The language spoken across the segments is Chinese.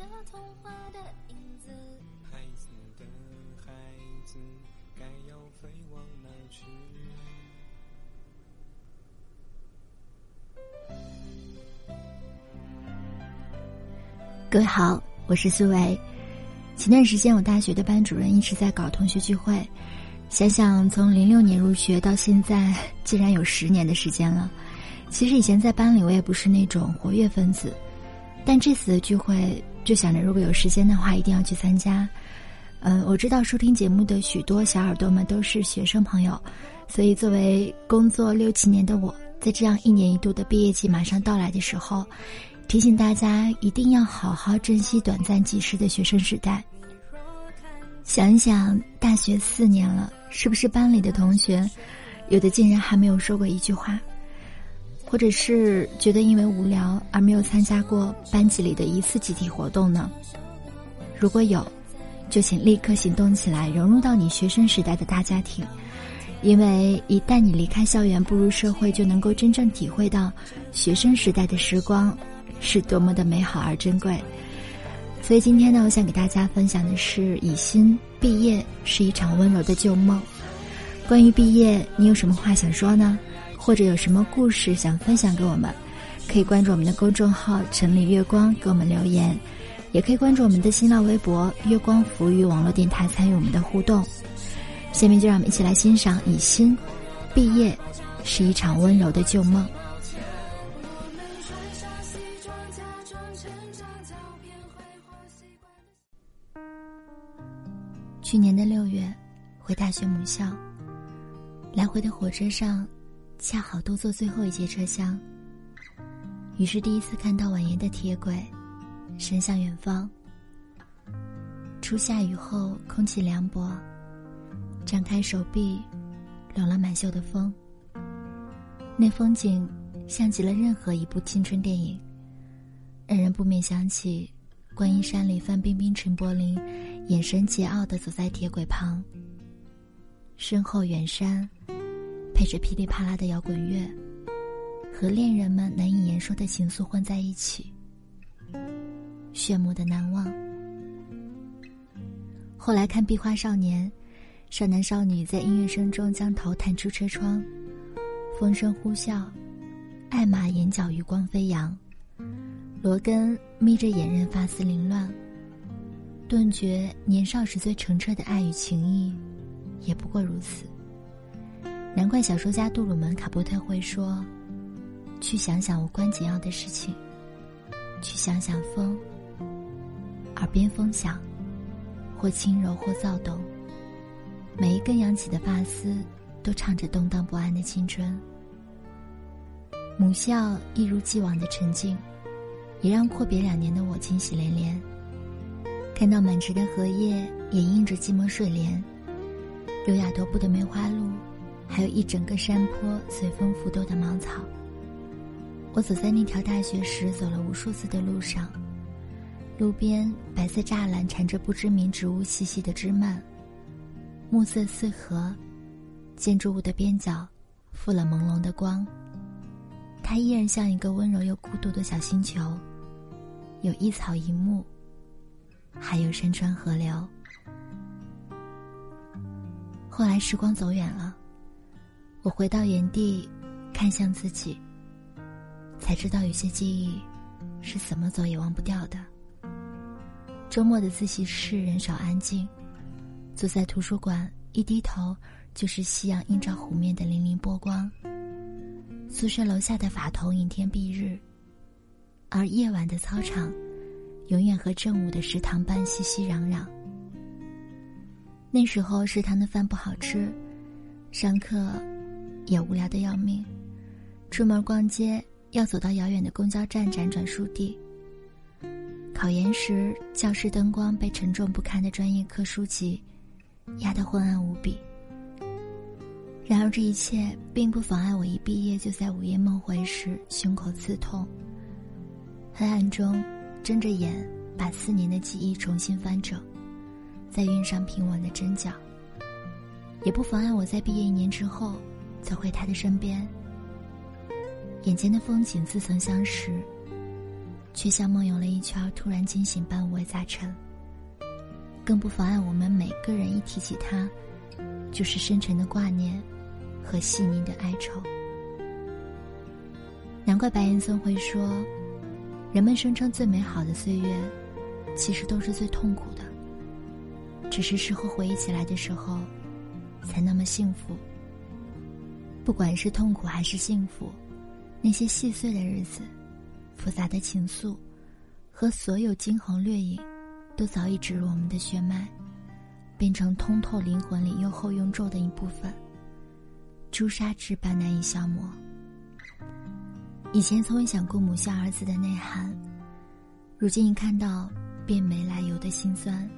孩子的孩子，该要飞往哪去？各位好，我是苏维。前段时间，我大学的班主任一直在搞同学聚会，想想从零六年入学到现在，竟然有十年的时间了。其实以前在班里，我也不是那种活跃分子，但这次的聚会，就想着如果有时间的话，一定要去参加。嗯，我知道收听节目的许多小耳朵们都是学生朋友，所以作为工作六七年的我，在这样一年一度的毕业季马上到来的时候。提醒大家一定要好好珍惜短暂即逝的学生时代。想一想，大学四年了，是不是班里的同学，有的竟然还没有说过一句话，或者是觉得因为无聊而没有参加过班级里的一次集体活动呢？如果有，就请立刻行动起来，融入到你学生时代的大家庭，因为一旦你离开校园步入社会，就能够真正体会到学生时代的时光。是多么的美好而珍贵，所以今天呢，我想给大家分享的是以心毕业是一场温柔的旧梦。关于毕业，你有什么话想说呢？或者有什么故事想分享给我们？可以关注我们的公众号“城里月光”给我们留言，也可以关注我们的新浪微博“月光浮语网络电台”参与我们的互动。下面就让我们一起来欣赏以心毕业是一场温柔的旧梦。去年的六月，回大学母校。来回的火车上，恰好都坐最后一节车厢。于是第一次看到蜿蜒的铁轨，伸向远方。初夏雨后，空气凉薄，张开手臂，拢了满袖的风。那风景，像极了任何一部青春电影，让人不免想起观音山里范冰冰、陈柏霖。眼神桀骜的走在铁轨旁，身后远山，配着噼里啪啦的摇滚乐，和恋人们难以言说的情愫混在一起，炫目的难忘。后来看《壁花少年》，少男少女在音乐声中将头探出车窗，风声呼啸，艾玛眼角余光飞扬，罗根眯着眼，任发丝凌乱。顿觉年少时最澄澈的爱与情谊，也不过如此。难怪小说家杜鲁门·卡波特会说：“去想想无关紧要的事情，去想想风，耳边风响，或轻柔或躁动，每一根扬起的发丝都唱着动荡不安的青春。”母校一如既往的沉静，也让阔别两年的我惊喜连连。看到满池的荷叶掩映着寂寞睡莲，优雅踱步的梅花鹿，还有一整个山坡随风浮动的芒草。我走在那条大学时走了无数次的路上，路边白色栅栏缠着不知名植物细细的枝蔓，暮色四合，建筑物的边角覆了朦胧的光。它依然像一个温柔又孤独的小星球，有一草一木。还有山川河流。后来时光走远了，我回到原地，看向自己，才知道有些记忆是怎么走也忘不掉的。周末的自习室人少安静，坐在图书馆一低头就是夕阳映照湖面的粼粼波光。宿舍楼下的法桐阴天蔽日，而夜晚的操场。永远和正午的食堂般熙熙攘攘。那时候食堂的饭不好吃，上课也无聊的要命，出门逛街要走到遥远的公交站辗转数地。考研时，教室灯光被沉重不堪的专业课书籍压得昏暗无比。然而这一切并不妨碍我一毕业就在午夜梦回时胸口刺痛。黑暗中。睁着眼，把四年的记忆重新翻整，再熨上平稳的针脚。也不妨碍我在毕业一年之后，走回他的身边。眼前的风景似曾相识，却像梦游了一圈，突然惊醒般五味杂陈。更不妨碍我们每个人一提起他，就是深沉的挂念和细腻的哀愁。难怪白岩松会说，人们声称最美好的岁月，其实都是最痛苦的。只是事后回忆起来的时候，才那么幸福。不管是痛苦还是幸福，那些细碎的日子，复杂的情愫，和所有惊鸿掠影，都早已植入我们的血脉，变成通透灵魂里又厚又重的一部分。朱砂痣般难以消磨。以前从未想过母校二字的内涵，如今一看到，便没来由的心酸。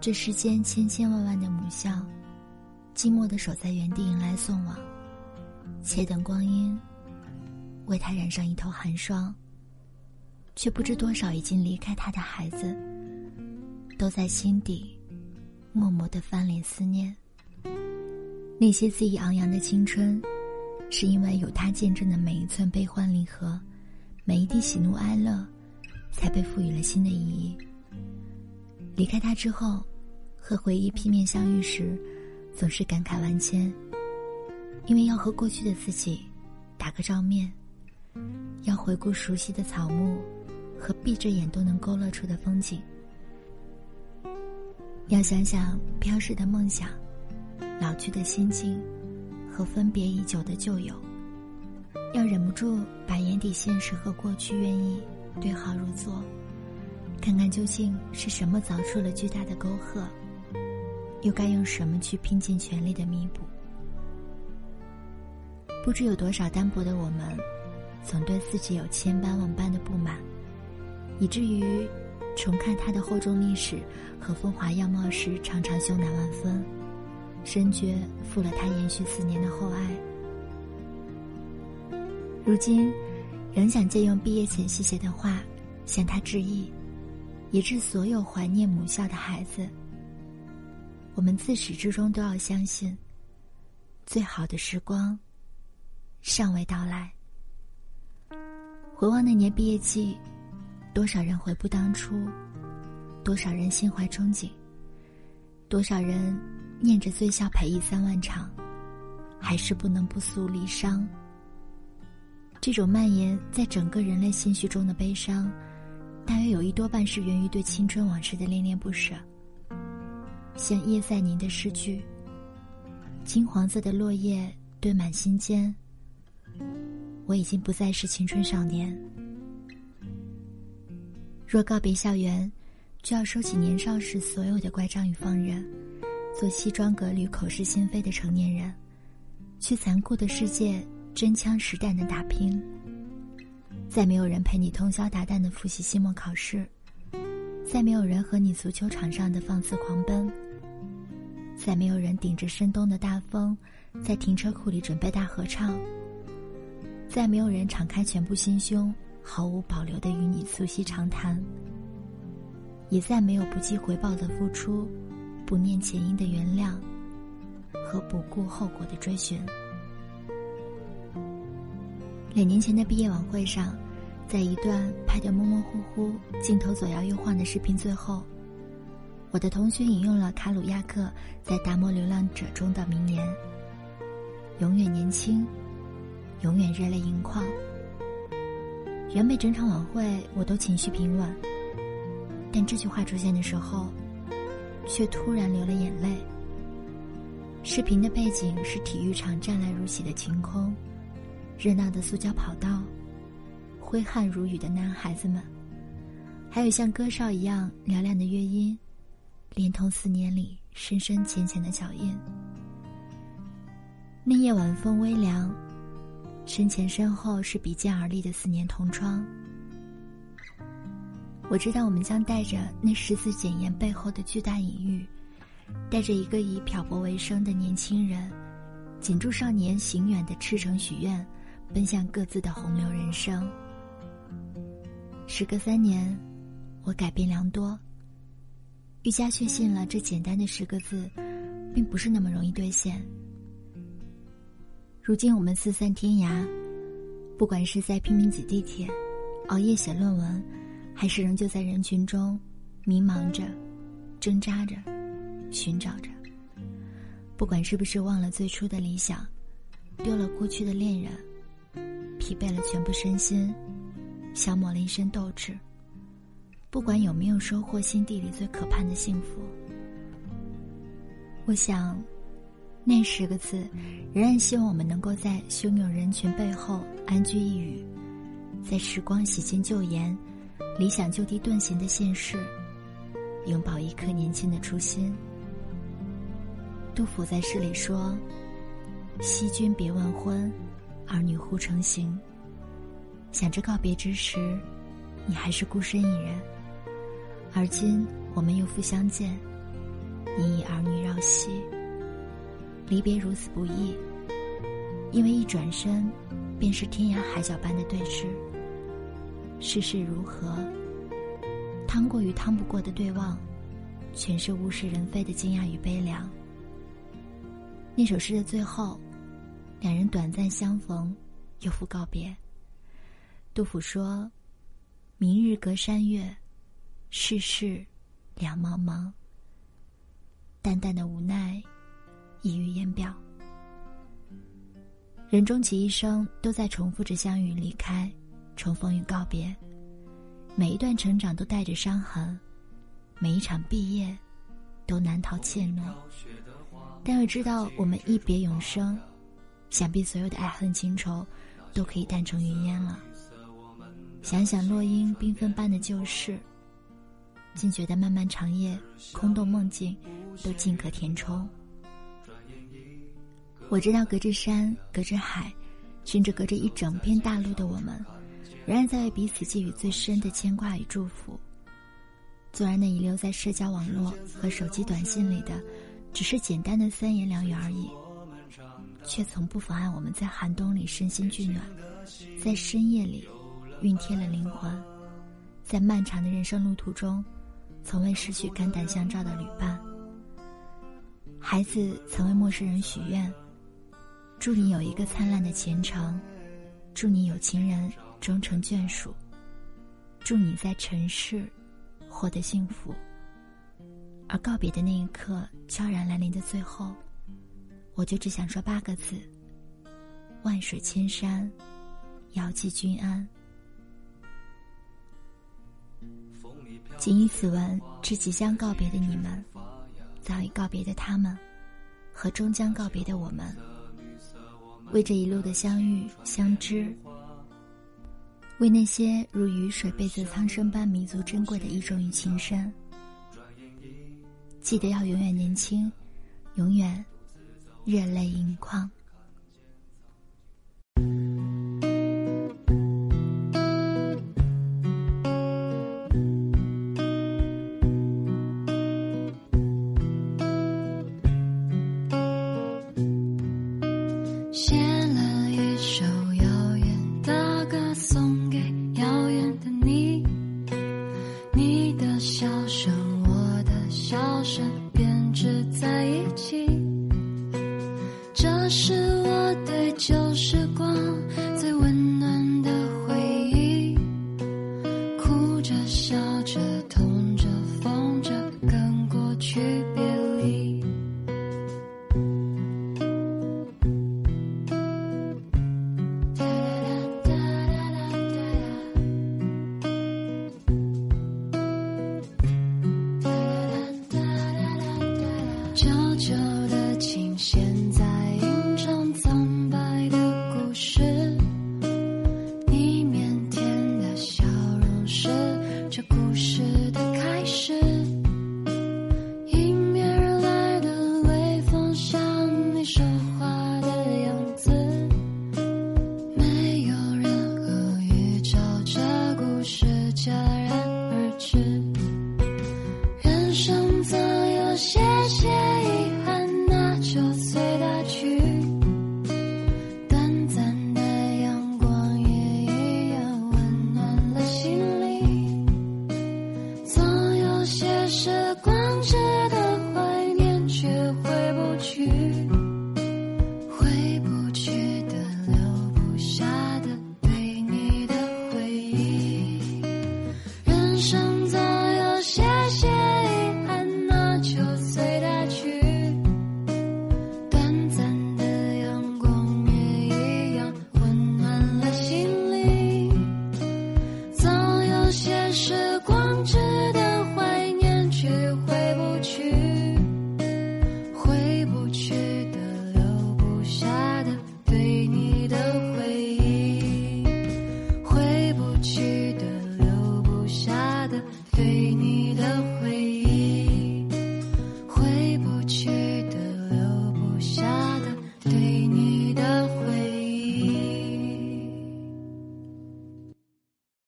这世间千千万万的母校，寂寞的守在原地迎来送往，且等光阴为他染上一头寒霜。却不知多少已经离开他的孩子，都在心底默默的翻脸思念。那些恣意昂扬的青春，是因为有他见证的每一寸悲欢离合，每一滴喜怒哀乐，才被赋予了新的意义。离开他之后。和回忆劈面相遇时，总是感慨万千。因为要和过去的自己打个照面，要回顾熟悉的草木和闭着眼都能勾勒出的风景，要想想飘逝的梦想、老去的心境和分别已久的旧友，要忍不住把眼底现实和过去愿意对号入座，看看究竟是什么凿出了巨大的沟壑。又该用什么去拼尽全力的弥补？不知有多少单薄的我们，总对自己有千般万般的不满，以至于重看他的厚重历史和风华样貌时，常常羞赧万分，深觉负了他延续四年的厚爱。如今，仍想借用毕业前夕写的话，向他致意，也致所有怀念母校的孩子。我们自始至终都要相信，最好的时光尚未到来。回望那年毕业季，多少人悔不当初，多少人心怀憧憬，多少人念着醉笑陪忆三万场，还是不能不诉离伤。这种蔓延在整个人类心绪中的悲伤，大约有一多半是源于对青春往事的恋恋不舍。像叶赛宁的诗句：“金黄色的落叶堆满心间，我已经不再是青春少年。若告别校园，就要收起年少时所有的乖张与放任，做西装革履、口是心非的成年人，去残酷的世界真枪实弹的打拼。再没有人陪你通宵达旦的复习期末考试，再没有人和你足球场上的放肆狂奔。”再没有人顶着深冬的大风，在停车库里准备大合唱。再没有人敞开全部心胸，毫无保留的与你促膝长谈。也再没有不计回报的付出，不念前因的原谅，和不顾后果的追寻。两年前的毕业晚会上，在一段拍得模模糊糊、镜头左摇右晃的视频最后。我的同学引用了卡鲁亚克在《达摩流浪者》中的名言：“永远年轻，永远热泪盈眶。”原本整场晚会我都情绪平稳，但这句话出现的时候，却突然流了眼泪。视频的背景是体育场湛蓝如洗的晴空，热闹的塑胶跑道，挥汗如雨的男孩子们，还有像歌哨一样嘹亮的乐音。连同四年里深深浅浅的脚印。那夜晚风微凉，身前身后是比肩而立的四年同窗。我知道我们将带着那十字检验背后的巨大隐喻，带着一个以漂泊为生的年轻人，紧住少年行远的赤诚许愿，奔向各自的洪流人生。时隔三年，我改变良多。愈加确信了，这简单的十个字，并不是那么容易兑现。如今我们四散天涯，不管是在拼命挤地铁，熬夜写论文，还是仍旧在人群中迷茫着、挣扎着、寻找着。不管是不是忘了最初的理想，丢了过去的恋人，疲惫了全部身心，消磨了一身斗志。不管有没有收获心底里最可盼的幸福，我想，那十个字，仍然希望我们能够在汹涌人群背后安居一隅，在时光洗尽旧颜、理想就地遁形的现世，拥抱一颗年轻的初心。杜甫在诗里说：“惜君别问婚，儿女忽成行。”想着告别之时，你还是孤身一人。而今我们又复相见，你已儿女绕膝。离别如此不易，因为一转身，便是天涯海角般的对峙。世事如何？趟过与趟不过的对望，全是物是人非的惊讶与悲凉。那首诗的最后，两人短暂相逢，又复告别。杜甫说：“明日隔山岳。”世事两茫茫，淡淡的无奈溢于言表。人终其一生都在重复着相遇、离开、重逢与告别。每一段成长都带着伤痕，每一场毕业都难逃怯懦。但要知道，我们一别永生，想必所有的爱恨情仇都可以淡成云烟了。想想落英缤纷般的旧事。竟觉得漫漫长夜、空洞梦境，都尽可填充。我知道，隔着山，隔着海，甚至隔着一整片大陆的我们，仍然在为彼此寄予最深的牵挂与祝福。纵然那遗留在社交网络和手机短信里的，只是简单的三言两语而已，却从不妨碍我们在寒冬里身心俱暖，在深夜里熨贴了灵魂，在漫长的人生路途中。从未失去肝胆相照的旅伴。孩子曾为陌生人许愿：“祝你有一个灿烂的前程，祝你有情人终成眷属，祝你在尘世获得幸福。”而告别的那一刻悄然来临的最后，我就只想说八个字：“万水千山，遥寄君安。”谨以此文致即将告别的你们，早已告别的他们，和终将告别的我们。为这一路的相遇相知，为那些如雨水被子苍生般弥足珍贵的一种与情深。记得要永远年轻，永远热泪盈眶。